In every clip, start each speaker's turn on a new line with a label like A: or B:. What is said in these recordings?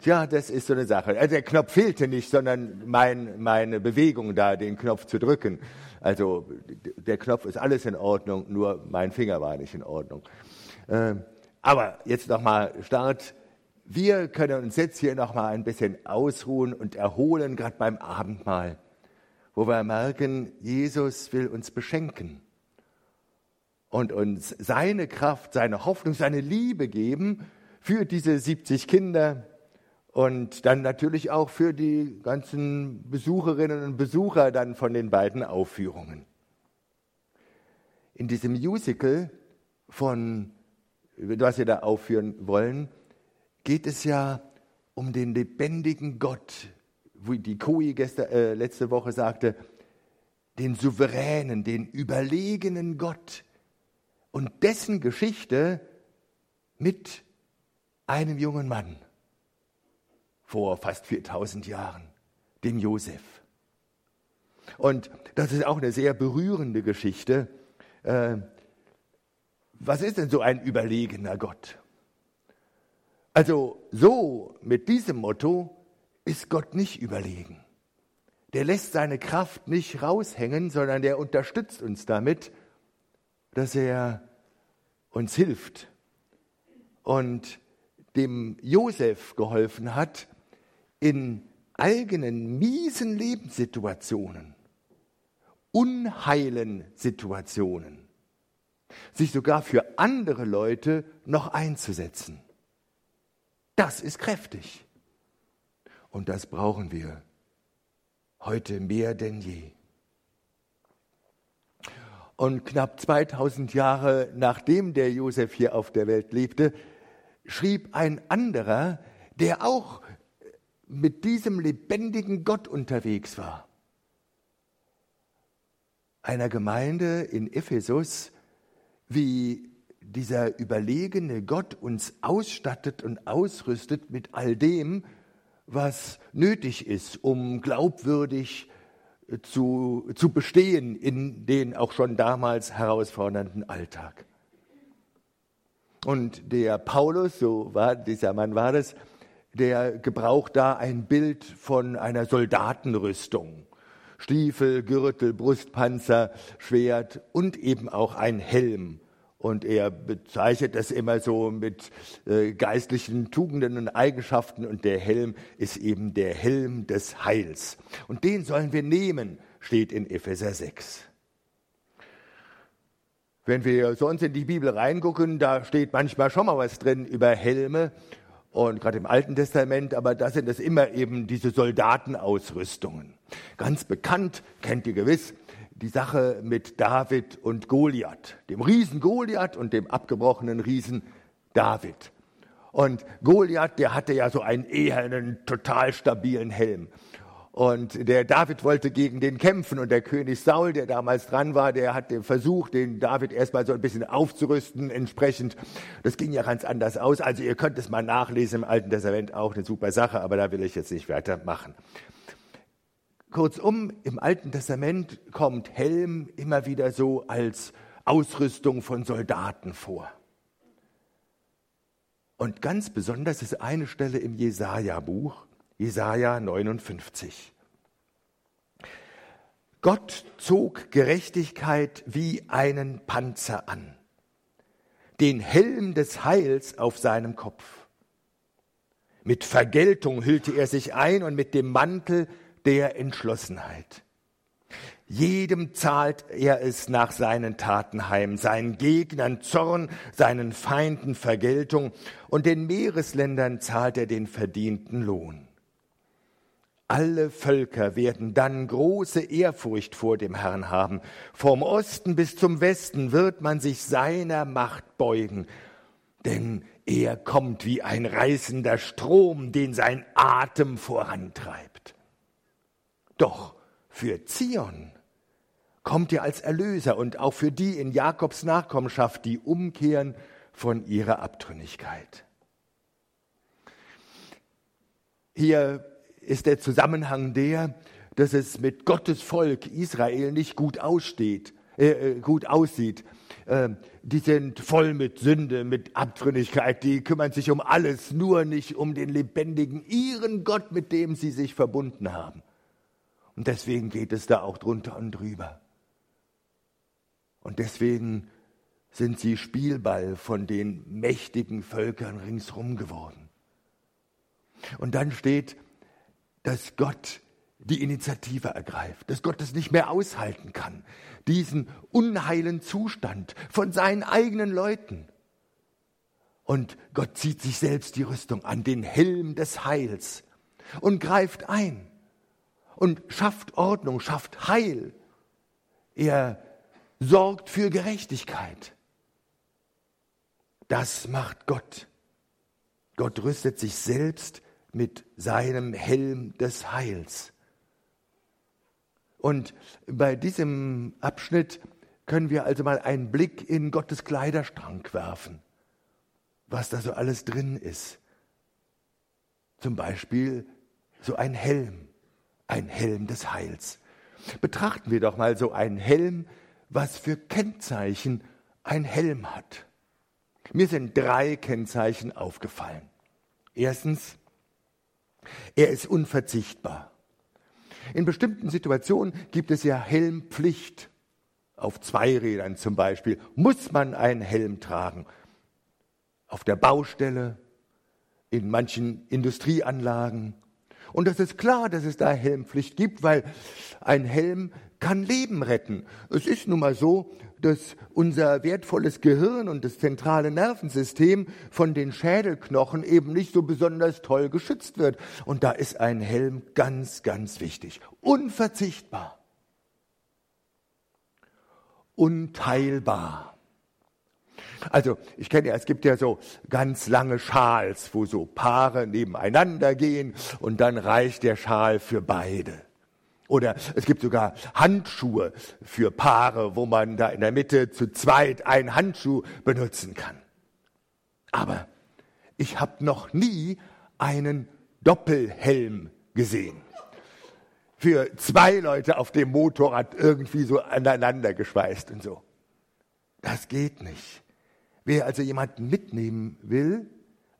A: Tja, das ist so eine Sache. Also der Knopf fehlte nicht, sondern mein, meine Bewegung da, den Knopf zu drücken. Also der Knopf ist alles in Ordnung, nur mein Finger war nicht in Ordnung. Ähm, aber jetzt nochmal Start. Wir können uns jetzt hier nochmal ein bisschen ausruhen und erholen, gerade beim Abendmahl, wo wir merken, Jesus will uns beschenken und uns seine Kraft, seine Hoffnung, seine Liebe geben für diese 70 Kinder und dann natürlich auch für die ganzen Besucherinnen und Besucher dann von den beiden Aufführungen. In diesem Musical von, was wir da aufführen wollen, geht es ja um den lebendigen Gott, wie die Koi äh, letzte Woche sagte, den souveränen, den überlegenen Gott und dessen Geschichte mit einem jungen Mann vor fast 4000 Jahren, dem Josef. Und das ist auch eine sehr berührende Geschichte. Äh, was ist denn so ein überlegener Gott? Also so mit diesem Motto ist Gott nicht überlegen. Der lässt seine Kraft nicht raushängen, sondern der unterstützt uns damit, dass er uns hilft und dem Josef geholfen hat, in eigenen miesen Lebenssituationen, unheilen Situationen, sich sogar für andere Leute noch einzusetzen. Das ist kräftig. Und das brauchen wir heute mehr denn je. Und knapp 2000 Jahre nachdem der Josef hier auf der Welt lebte, schrieb ein anderer, der auch mit diesem lebendigen Gott unterwegs war. Einer Gemeinde in Ephesus, wie dieser überlegene Gott uns ausstattet und ausrüstet mit all dem, was nötig ist, um glaubwürdig zu, zu bestehen in den auch schon damals herausfordernden Alltag. Und der Paulus, so war dieser Mann war das, der gebraucht da ein Bild von einer Soldatenrüstung. Stiefel, Gürtel, Brustpanzer, Schwert und eben auch ein Helm. Und er bezeichnet das immer so mit äh, geistlichen Tugenden und Eigenschaften und der Helm ist eben der Helm des Heils. Und den sollen wir nehmen, steht in Epheser 6. Wenn wir sonst in die Bibel reingucken, da steht manchmal schon mal was drin über Helme und gerade im Alten Testament, aber da sind es immer eben diese Soldatenausrüstungen. Ganz bekannt, kennt ihr gewiss, die Sache mit David und Goliath, dem Riesen Goliath und dem abgebrochenen Riesen David. Und Goliath, der hatte ja so einen eher einen total stabilen Helm. Und der David wollte gegen den kämpfen und der König Saul, der damals dran war, der hat den versucht, den David erstmal so ein bisschen aufzurüsten entsprechend. Das ging ja ganz anders aus. Also ihr könnt es mal nachlesen im Alten Testament, auch eine super Sache, aber da will ich jetzt nicht weitermachen. Kurzum, im Alten Testament kommt Helm immer wieder so als Ausrüstung von Soldaten vor. Und ganz besonders ist eine Stelle im Jesaja-Buch, Jesaja 59. Gott zog Gerechtigkeit wie einen Panzer an, den Helm des Heils auf seinem Kopf. Mit Vergeltung hüllte er sich ein und mit dem Mantel der Entschlossenheit. Jedem zahlt er es nach seinen Taten heim, seinen Gegnern Zorn, seinen Feinden Vergeltung und den Meeresländern zahlt er den verdienten Lohn. Alle Völker werden dann große Ehrfurcht vor dem Herrn haben. Vom Osten bis zum Westen wird man sich seiner Macht beugen, denn er kommt wie ein reißender Strom, den sein Atem vorantreibt. Doch für Zion kommt er als Erlöser und auch für die in Jakobs Nachkommenschaft, die umkehren von ihrer Abtrünnigkeit. Hier ist der Zusammenhang der, dass es mit Gottes Volk Israel nicht gut aussteht, äh, äh, gut aussieht. äh, die sind voll mit Sünde, mit Abtrünnigkeit, die kümmern sich um alles, nur nicht um den lebendigen, ihren Gott, mit dem sie sich verbunden haben. Und deswegen geht es da auch drunter und drüber. Und deswegen sind sie Spielball von den mächtigen Völkern ringsherum geworden. Und dann steht, dass Gott die Initiative ergreift, dass Gott es nicht mehr aushalten kann, diesen unheilen Zustand von seinen eigenen Leuten. Und Gott zieht sich selbst die Rüstung an, den Helm des Heils, und greift ein und schafft Ordnung, schafft Heil. Er sorgt für Gerechtigkeit. Das macht Gott. Gott rüstet sich selbst mit seinem Helm des Heils. Und bei diesem Abschnitt können wir also mal einen Blick in Gottes Kleiderschrank werfen, was da so alles drin ist. Zum Beispiel so ein Helm, ein Helm des Heils. Betrachten wir doch mal so einen Helm, was für Kennzeichen ein Helm hat. Mir sind drei Kennzeichen aufgefallen. Erstens, er ist unverzichtbar. In bestimmten Situationen gibt es ja Helmpflicht. Auf Zweirädern zum Beispiel muss man einen Helm tragen. Auf der Baustelle, in manchen Industrieanlagen. Und es ist klar, dass es da Helmpflicht gibt, weil ein Helm kann Leben retten. Es ist nun mal so, dass unser wertvolles Gehirn und das zentrale Nervensystem von den Schädelknochen eben nicht so besonders toll geschützt wird. Und da ist ein Helm ganz, ganz wichtig. Unverzichtbar. Unteilbar. Also ich kenne ja, es gibt ja so ganz lange Schals, wo so Paare nebeneinander gehen und dann reicht der Schal für beide. Oder es gibt sogar Handschuhe für Paare, wo man da in der Mitte zu zweit einen Handschuh benutzen kann. Aber ich habe noch nie einen Doppelhelm gesehen. Für zwei Leute auf dem Motorrad irgendwie so aneinander geschweißt und so. Das geht nicht. Wer also jemanden mitnehmen will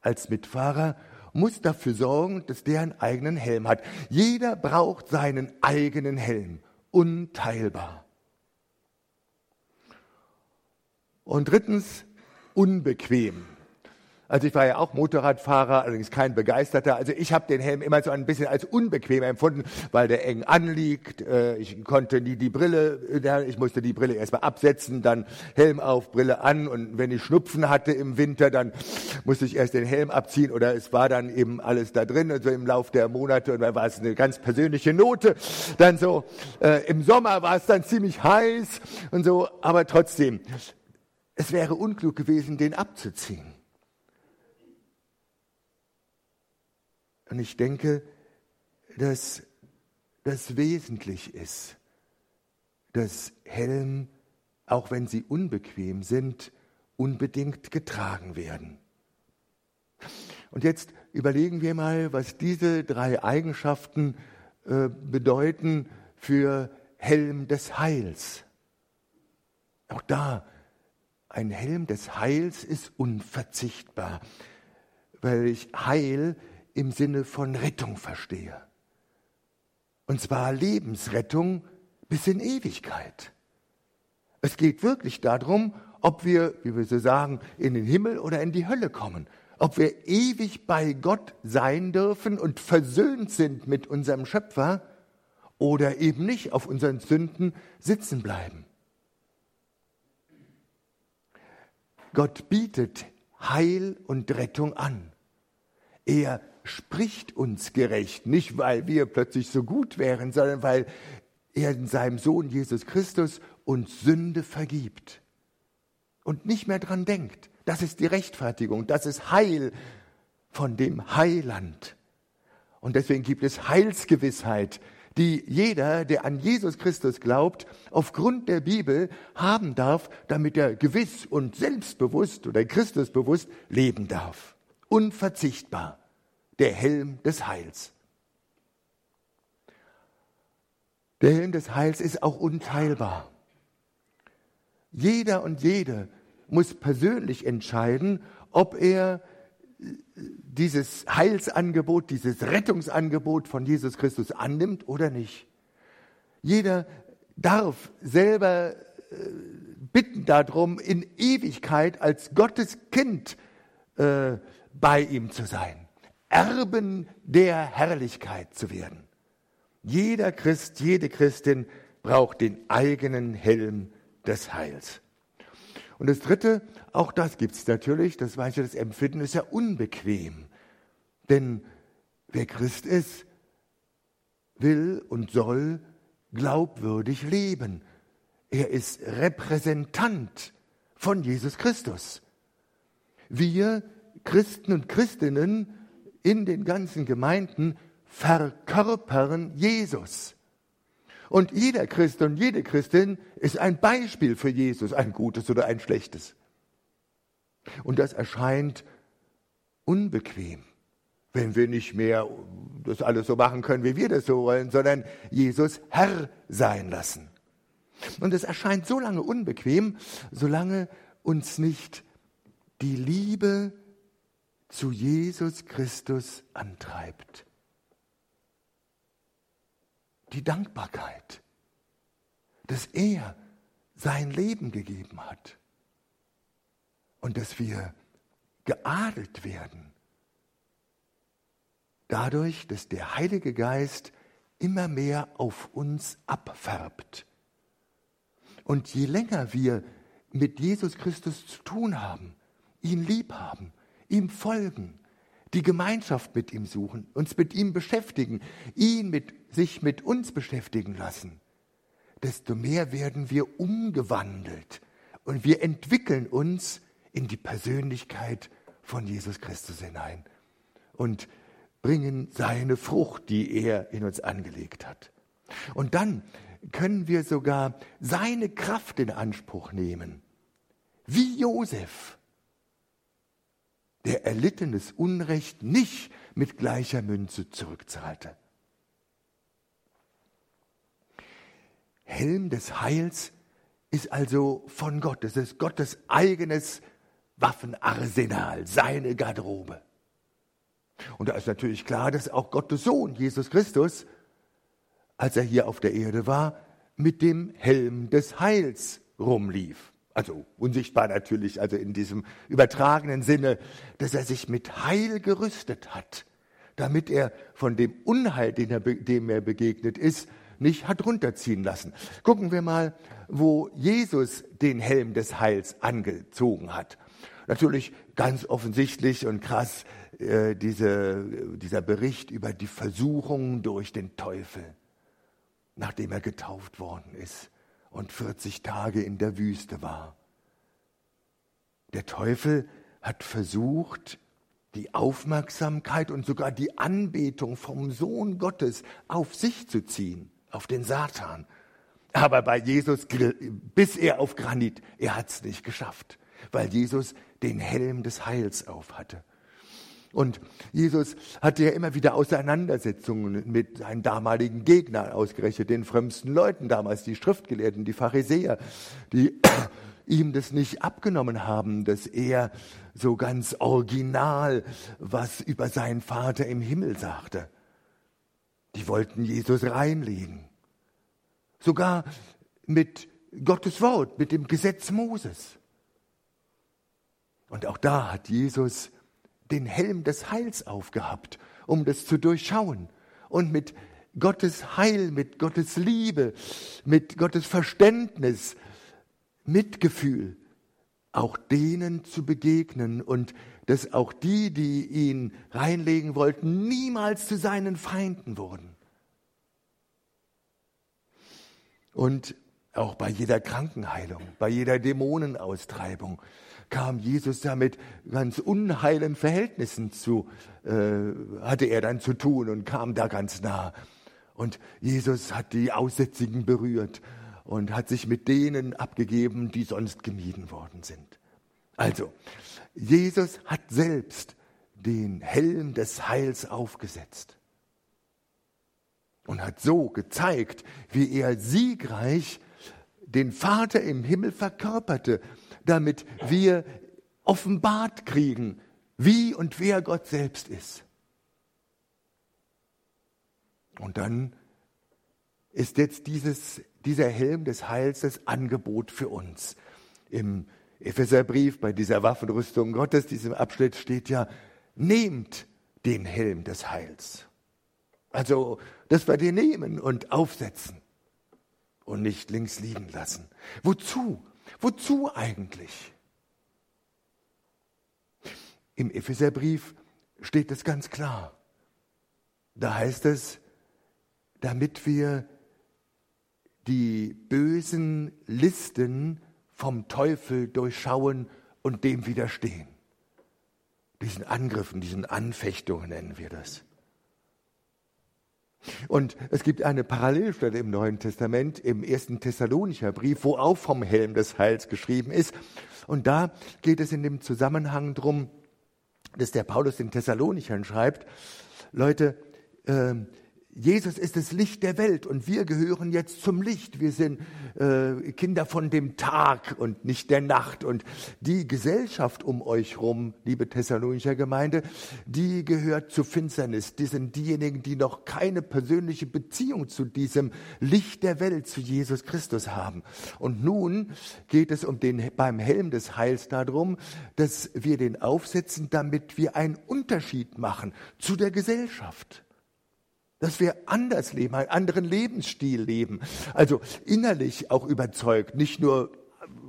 A: als Mitfahrer, muss dafür sorgen, dass der einen eigenen Helm hat. Jeder braucht seinen eigenen Helm. Unteilbar. Und drittens, unbequem. Also ich war ja auch Motorradfahrer, allerdings kein Begeisterter. Also ich habe den Helm immer so ein bisschen als unbequem empfunden, weil der eng anliegt. Äh, ich konnte nie die Brille, äh, ich musste die Brille erstmal absetzen, dann Helm auf, Brille an. Und wenn ich Schnupfen hatte im Winter, dann musste ich erst den Helm abziehen oder es war dann eben alles da drin. Also im Lauf der Monate und dann war es eine ganz persönliche Note. Dann so äh, im Sommer war es dann ziemlich heiß und so, aber trotzdem, es wäre unklug gewesen, den abzuziehen. Und ich denke, dass das wesentlich ist, dass Helm, auch wenn sie unbequem sind, unbedingt getragen werden. Und jetzt überlegen wir mal, was diese drei Eigenschaften äh, bedeuten für Helm des Heils. Auch da, ein Helm des Heils ist unverzichtbar, weil ich Heil im Sinne von Rettung verstehe. Und zwar Lebensrettung bis in Ewigkeit. Es geht wirklich darum, ob wir, wie wir so sagen, in den Himmel oder in die Hölle kommen, ob wir ewig bei Gott sein dürfen und versöhnt sind mit unserem Schöpfer oder eben nicht auf unseren Sünden sitzen bleiben. Gott bietet Heil und Rettung an. Er spricht uns gerecht, nicht weil wir plötzlich so gut wären, sondern weil er in seinem Sohn Jesus Christus uns Sünde vergibt und nicht mehr dran denkt. Das ist die Rechtfertigung, das ist Heil von dem Heiland. Und deswegen gibt es Heilsgewissheit, die jeder, der an Jesus Christus glaubt, aufgrund der Bibel haben darf, damit er gewiss und selbstbewusst oder Christusbewusst leben darf. Unverzichtbar der Helm des Heils. Der Helm des Heils ist auch unteilbar. Jeder und jede muss persönlich entscheiden, ob er dieses Heilsangebot, dieses Rettungsangebot von Jesus Christus annimmt oder nicht. Jeder darf selber äh, bitten darum, in Ewigkeit als Gottes Kind äh, bei ihm zu sein, Erben der Herrlichkeit zu werden. Jeder Christ, jede Christin braucht den eigenen Helm des Heils. Und das Dritte, auch das gibt es natürlich, das weiß ich, das Empfinden ist ja unbequem. Denn wer Christ ist, will und soll glaubwürdig leben. Er ist Repräsentant von Jesus Christus. Wir Christen und Christinnen in den ganzen Gemeinden verkörpern Jesus. Und jeder Christ und jede Christin ist ein Beispiel für Jesus, ein gutes oder ein schlechtes. Und das erscheint unbequem, wenn wir nicht mehr das alles so machen können, wie wir das so wollen, sondern Jesus Herr sein lassen. Und es erscheint so lange unbequem, solange uns nicht die Liebe zu Jesus Christus antreibt die Dankbarkeit, dass er sein Leben gegeben hat und dass wir geadelt werden. Dadurch, dass der Heilige Geist immer mehr auf uns abfärbt. Und je länger wir mit Jesus Christus zu tun haben, ihn lieb haben, ihm folgen, die Gemeinschaft mit ihm suchen, uns mit ihm beschäftigen, ihn mit sich mit uns beschäftigen lassen, desto mehr werden wir umgewandelt und wir entwickeln uns in die Persönlichkeit von Jesus Christus hinein und bringen seine Frucht, die er in uns angelegt hat. Und dann können wir sogar seine Kraft in Anspruch nehmen, wie Josef der erlittenes Unrecht nicht mit gleicher Münze zurückzahlte. Helm des Heils ist also von Gott. Es ist Gottes eigenes Waffenarsenal, seine Garderobe. Und da ist natürlich klar, dass auch Gottes Sohn, Jesus Christus, als er hier auf der Erde war, mit dem Helm des Heils rumlief. Also unsichtbar natürlich, also in diesem übertragenen Sinne, dass er sich mit Heil gerüstet hat, damit er von dem Unheil, er, dem er begegnet ist, nicht hat runterziehen lassen. Gucken wir mal, wo Jesus den Helm des Heils angezogen hat. Natürlich ganz offensichtlich und krass äh, diese, dieser Bericht über die Versuchung durch den Teufel, nachdem er getauft worden ist und 40 Tage in der Wüste war. Der Teufel hat versucht, die Aufmerksamkeit und sogar die Anbetung vom Sohn Gottes auf sich zu ziehen, auf den Satan. Aber bei Jesus, bis er auf Granit, er hat es nicht geschafft, weil Jesus den Helm des Heils auf hatte. Und Jesus hatte ja immer wieder Auseinandersetzungen mit seinen damaligen Gegnern, ausgerechnet den frömmsten Leuten damals, die Schriftgelehrten, die Pharisäer, die ihm das nicht abgenommen haben, dass er so ganz original was über seinen Vater im Himmel sagte. Die wollten Jesus reinlegen. Sogar mit Gottes Wort, mit dem Gesetz Moses. Und auch da hat Jesus den Helm des Heils aufgehabt, um das zu durchschauen und mit Gottes Heil, mit Gottes Liebe, mit Gottes Verständnis, Mitgefühl auch denen zu begegnen und dass auch die, die ihn reinlegen wollten, niemals zu seinen Feinden wurden. Und auch bei jeder Krankenheilung, bei jeder Dämonenaustreibung kam Jesus ja mit ganz unheilen Verhältnissen zu, äh, hatte er dann zu tun und kam da ganz nah. Und Jesus hat die Aussätzigen berührt und hat sich mit denen abgegeben, die sonst gemieden worden sind. Also, Jesus hat selbst den Helm des Heils aufgesetzt und hat so gezeigt, wie er siegreich den Vater im Himmel verkörperte, damit wir offenbart kriegen, wie und wer Gott selbst ist. Und dann ist jetzt dieses, dieser Helm des Heils das Angebot für uns. Im Epheserbrief bei dieser Waffenrüstung Gottes, diesem Abschnitt steht ja, nehmt den Helm des Heils. Also, dass wir den nehmen und aufsetzen und nicht links liegen lassen. Wozu? Wozu eigentlich? Im Epheserbrief steht es ganz klar. Da heißt es, damit wir die bösen Listen vom Teufel durchschauen und dem widerstehen. Diesen Angriffen, diesen Anfechtungen nennen wir das. Und es gibt eine Parallelstelle im Neuen Testament, im ersten Thessalonicher Brief, wo auch vom Helm des Heils geschrieben ist. Und da geht es in dem Zusammenhang drum, dass der Paulus den Thessalonichern schreibt, Leute, äh, Jesus ist das Licht der Welt und wir gehören jetzt zum Licht. Wir sind äh, Kinder von dem Tag und nicht der Nacht. Und die Gesellschaft um euch rum, liebe Thessalonischer Gemeinde, die gehört zur Finsternis. Die sind diejenigen, die noch keine persönliche Beziehung zu diesem Licht der Welt, zu Jesus Christus haben. Und nun geht es um den, beim Helm des Heils darum, dass wir den aufsetzen, damit wir einen Unterschied machen zu der Gesellschaft dass wir anders leben, einen anderen Lebensstil leben. Also innerlich auch überzeugt, nicht nur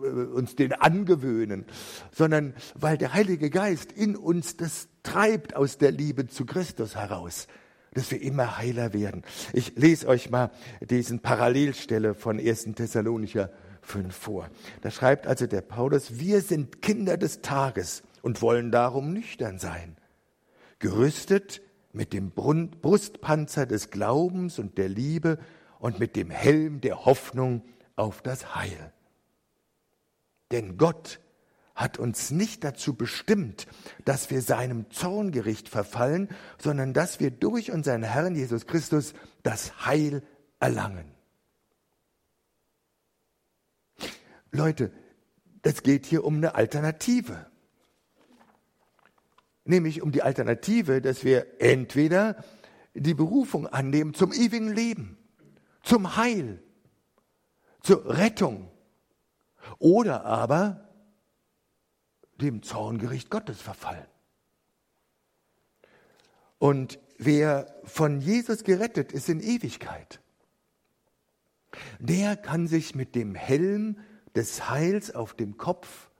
A: äh, uns den angewöhnen, sondern weil der Heilige Geist in uns das treibt aus der Liebe zu Christus heraus, dass wir immer heiler werden. Ich lese euch mal diesen Parallelstelle von 1. Thessalonicher 5 vor. Da schreibt also der Paulus, wir sind Kinder des Tages und wollen darum nüchtern sein, gerüstet mit dem Brustpanzer des Glaubens und der Liebe und mit dem Helm der Hoffnung auf das Heil. Denn Gott hat uns nicht dazu bestimmt, dass wir seinem Zorngericht verfallen, sondern dass wir durch unseren Herrn Jesus Christus das Heil erlangen. Leute, das geht hier um eine Alternative nämlich um die Alternative, dass wir entweder die Berufung annehmen zum ewigen Leben, zum Heil, zur Rettung oder aber dem Zorngericht Gottes verfallen. Und wer von Jesus gerettet ist in Ewigkeit, der kann sich mit dem Helm des Heils auf dem Kopf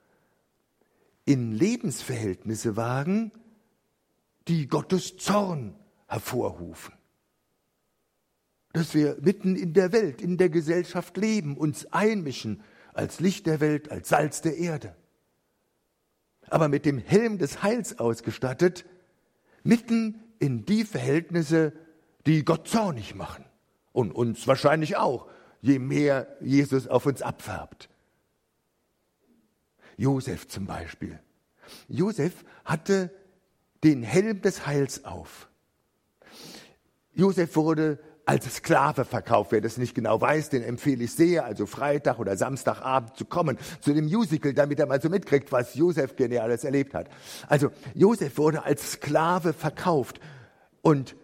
A: in Lebensverhältnisse wagen, die Gottes Zorn hervorrufen. Dass wir mitten in der Welt, in der Gesellschaft leben, uns einmischen als Licht der Welt, als Salz der Erde. Aber mit dem Helm des Heils ausgestattet, mitten in die Verhältnisse, die Gott zornig machen. Und uns wahrscheinlich auch, je mehr Jesus auf uns abfärbt. Josef zum Beispiel. Josef hatte den Helm des Heils auf. Josef wurde als Sklave verkauft. Wer das nicht genau weiß, den empfehle ich sehr, also Freitag oder Samstagabend zu kommen zu dem Musical, damit er mal so mitkriegt, was Josef Geniales erlebt hat. Also Josef wurde als Sklave verkauft und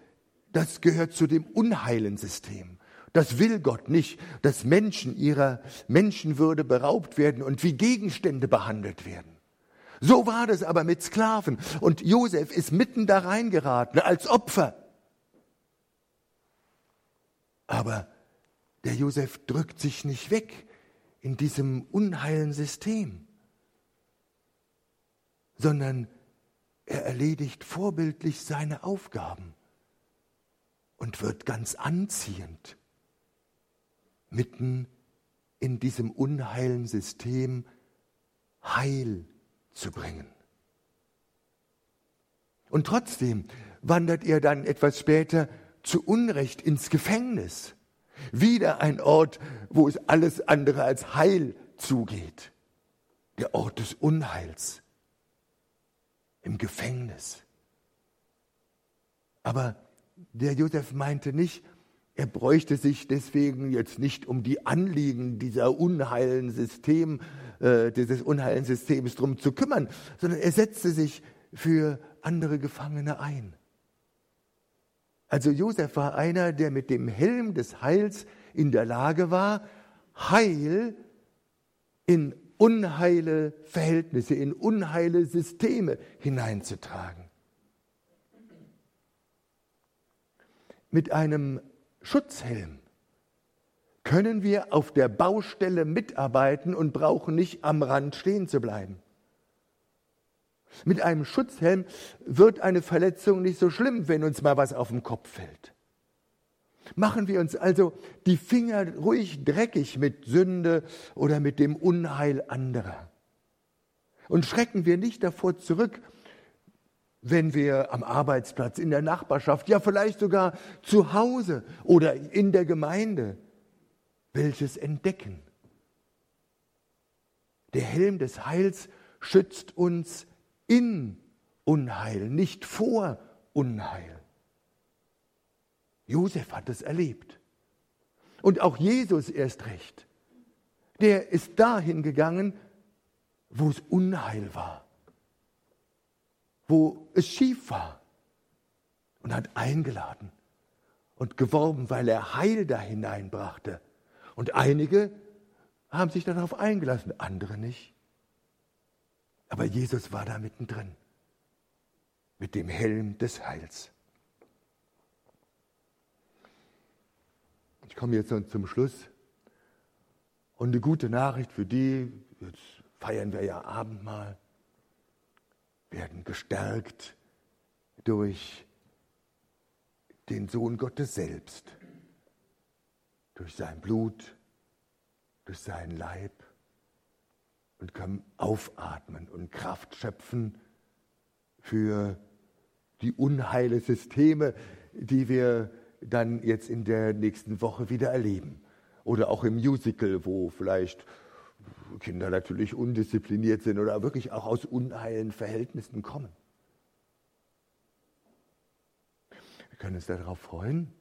A: das gehört zu dem unheilen System. Das will Gott nicht, dass Menschen ihrer Menschenwürde beraubt werden und wie Gegenstände behandelt werden. So war das aber mit Sklaven. Und Josef ist mitten da reingeraten als Opfer. Aber der Josef drückt sich nicht weg in diesem unheilen System, sondern er erledigt vorbildlich seine Aufgaben und wird ganz anziehend mitten in diesem unheilen System Heil zu bringen. Und trotzdem wandert er dann etwas später zu Unrecht ins Gefängnis. Wieder ein Ort, wo es alles andere als Heil zugeht. Der Ort des Unheils. Im Gefängnis. Aber der Josef meinte nicht, Er bräuchte sich deswegen jetzt nicht um die Anliegen dieser unheilen System, äh, dieses unheilen Systems drum zu kümmern, sondern er setzte sich für andere Gefangene ein. Also Josef war einer, der mit dem Helm des Heils in der Lage war, Heil in unheile Verhältnisse, in unheile Systeme hineinzutragen. Mit einem Schutzhelm können wir auf der Baustelle mitarbeiten und brauchen nicht am Rand stehen zu bleiben. Mit einem Schutzhelm wird eine Verletzung nicht so schlimm, wenn uns mal was auf den Kopf fällt. Machen wir uns also die Finger ruhig dreckig mit Sünde oder mit dem Unheil anderer. Und schrecken wir nicht davor zurück, wenn wir am Arbeitsplatz, in der Nachbarschaft, ja vielleicht sogar zu Hause oder in der Gemeinde welches entdecken. Der Helm des Heils schützt uns in Unheil, nicht vor Unheil. Josef hat es erlebt. Und auch Jesus erst recht. Der ist dahin gegangen, wo es Unheil war, wo es schief war und hat eingeladen und geworben, weil er Heil da hineinbrachte. Und einige haben sich darauf eingelassen, andere nicht. Aber Jesus war da mittendrin mit dem Helm des Heils. Ich komme jetzt zum Schluss. Und eine gute Nachricht für die, jetzt feiern wir ja Abendmahl, werden gestärkt durch den Sohn Gottes selbst, durch sein Blut, durch seinen Leib und können aufatmen und Kraft schöpfen für die unheile Systeme, die wir dann jetzt in der nächsten Woche wieder erleben. Oder auch im Musical, wo vielleicht Kinder natürlich undiszipliniert sind oder wirklich auch aus unheilen Verhältnissen kommen. Wir können uns darauf freuen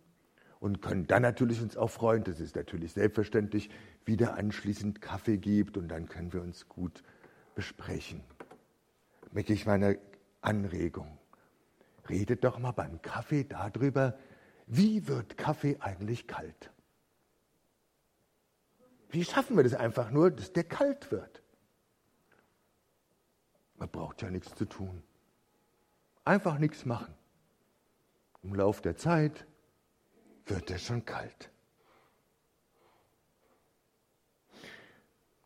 A: und können dann natürlich uns auch freuen, dass es natürlich selbstverständlich wieder anschließend Kaffee gibt und dann können wir uns gut besprechen. Wirklich meine Anregung. Redet doch mal beim Kaffee darüber, wie wird Kaffee eigentlich kalt? Wie schaffen wir das einfach nur, dass der kalt wird? Man braucht ja nichts zu tun. Einfach nichts machen. Im Lauf der Zeit wird er schon kalt.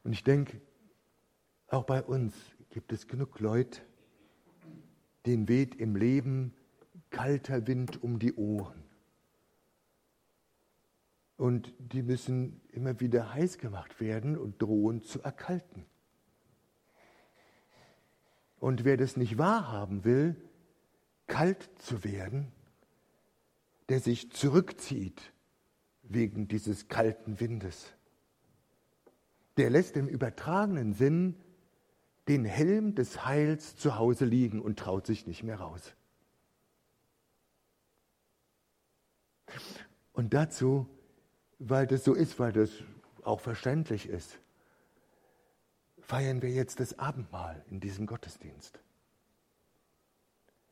A: Und ich denke, auch bei uns gibt es genug Leute, denen weht im Leben kalter Wind um die Ohren. Und die müssen immer wieder heiß gemacht werden und drohen zu erkalten. Und wer das nicht wahrhaben will, kalt zu werden, der sich zurückzieht wegen dieses kalten Windes, der lässt im übertragenen Sinn den Helm des Heils zu Hause liegen und traut sich nicht mehr raus. Und dazu, weil das so ist, weil das auch verständlich ist, feiern wir jetzt das Abendmahl in diesem Gottesdienst.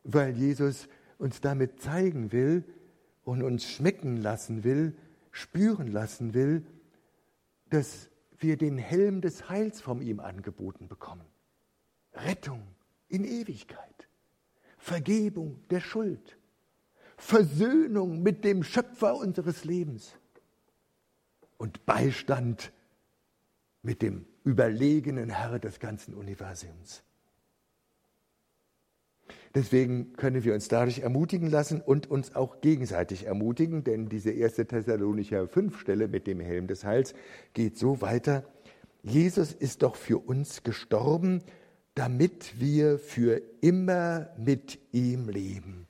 A: Weil Jesus uns damit zeigen will und uns schmecken lassen will, spüren lassen will, dass wir den Helm des Heils von ihm angeboten bekommen. Rettung in Ewigkeit, Vergebung der Schuld, Versöhnung mit dem Schöpfer unseres Lebens und Beistand mit dem überlegenen Herr des ganzen Universums. Deswegen können wir uns dadurch ermutigen lassen und uns auch gegenseitig ermutigen, denn diese erste Thessalonicher 5 Stelle mit dem Helm des Heils geht so weiter. Jesus ist doch für uns gestorben, damit wir für immer mit ihm leben.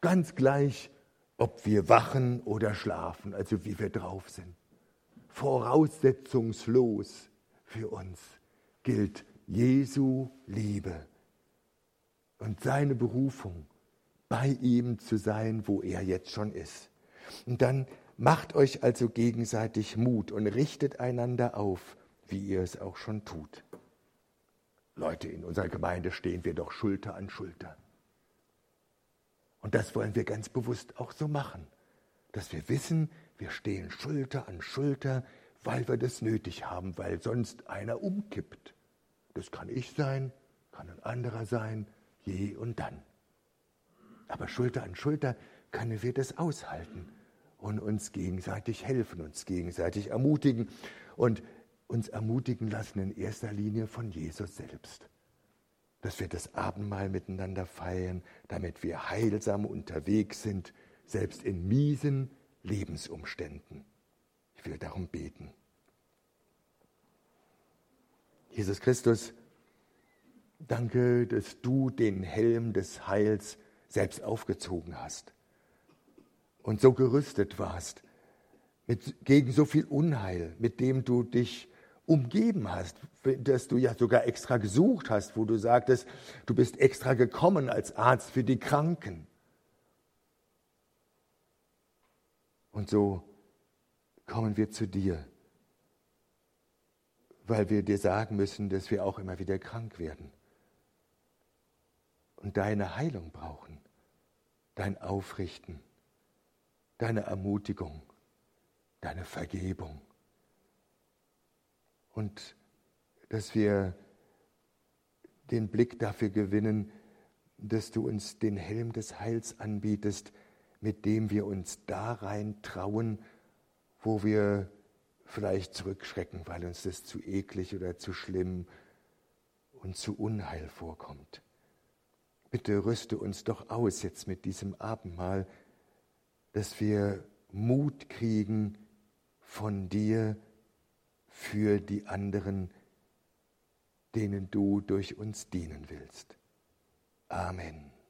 A: Ganz gleich, ob wir wachen oder schlafen, also wie wir drauf sind. Voraussetzungslos für uns gilt Jesu Liebe und seine Berufung, bei ihm zu sein, wo er jetzt schon ist. Und dann macht euch also gegenseitig Mut und richtet einander auf, wie ihr es auch schon tut. Leute, in unserer Gemeinde stehen wir doch Schulter an Schulter. Und das wollen wir ganz bewusst auch so machen, dass wir wissen, wir stehen Schulter an Schulter, weil wir das nötig haben, weil sonst einer umkippt. Das kann ich sein, kann ein anderer sein, je und dann. Aber Schulter an Schulter können wir das aushalten und uns gegenseitig helfen, uns gegenseitig ermutigen und uns ermutigen lassen in erster Linie von Jesus selbst. Dass wir das Abendmahl miteinander feiern, damit wir heilsam unterwegs sind, selbst in miesen Lebensumständen. Ich will darum beten. Jesus Christus, danke, dass du den Helm des Heils selbst aufgezogen hast und so gerüstet warst mit, gegen so viel Unheil, mit dem du dich umgeben hast, das du ja sogar extra gesucht hast, wo du sagtest, du bist extra gekommen als Arzt für die Kranken. Und so kommen wir zu dir, weil wir dir sagen müssen, dass wir auch immer wieder krank werden und deine Heilung brauchen, dein Aufrichten, deine Ermutigung, deine Vergebung. Und dass wir den Blick dafür gewinnen, dass du uns den Helm des Heils anbietest, mit dem wir uns da rein trauen, wo wir vielleicht zurückschrecken, weil uns das zu eklig oder zu schlimm und zu Unheil vorkommt. Bitte rüste uns doch aus jetzt mit diesem Abendmahl, dass wir Mut kriegen von dir für die anderen, denen du durch uns dienen willst. Amen.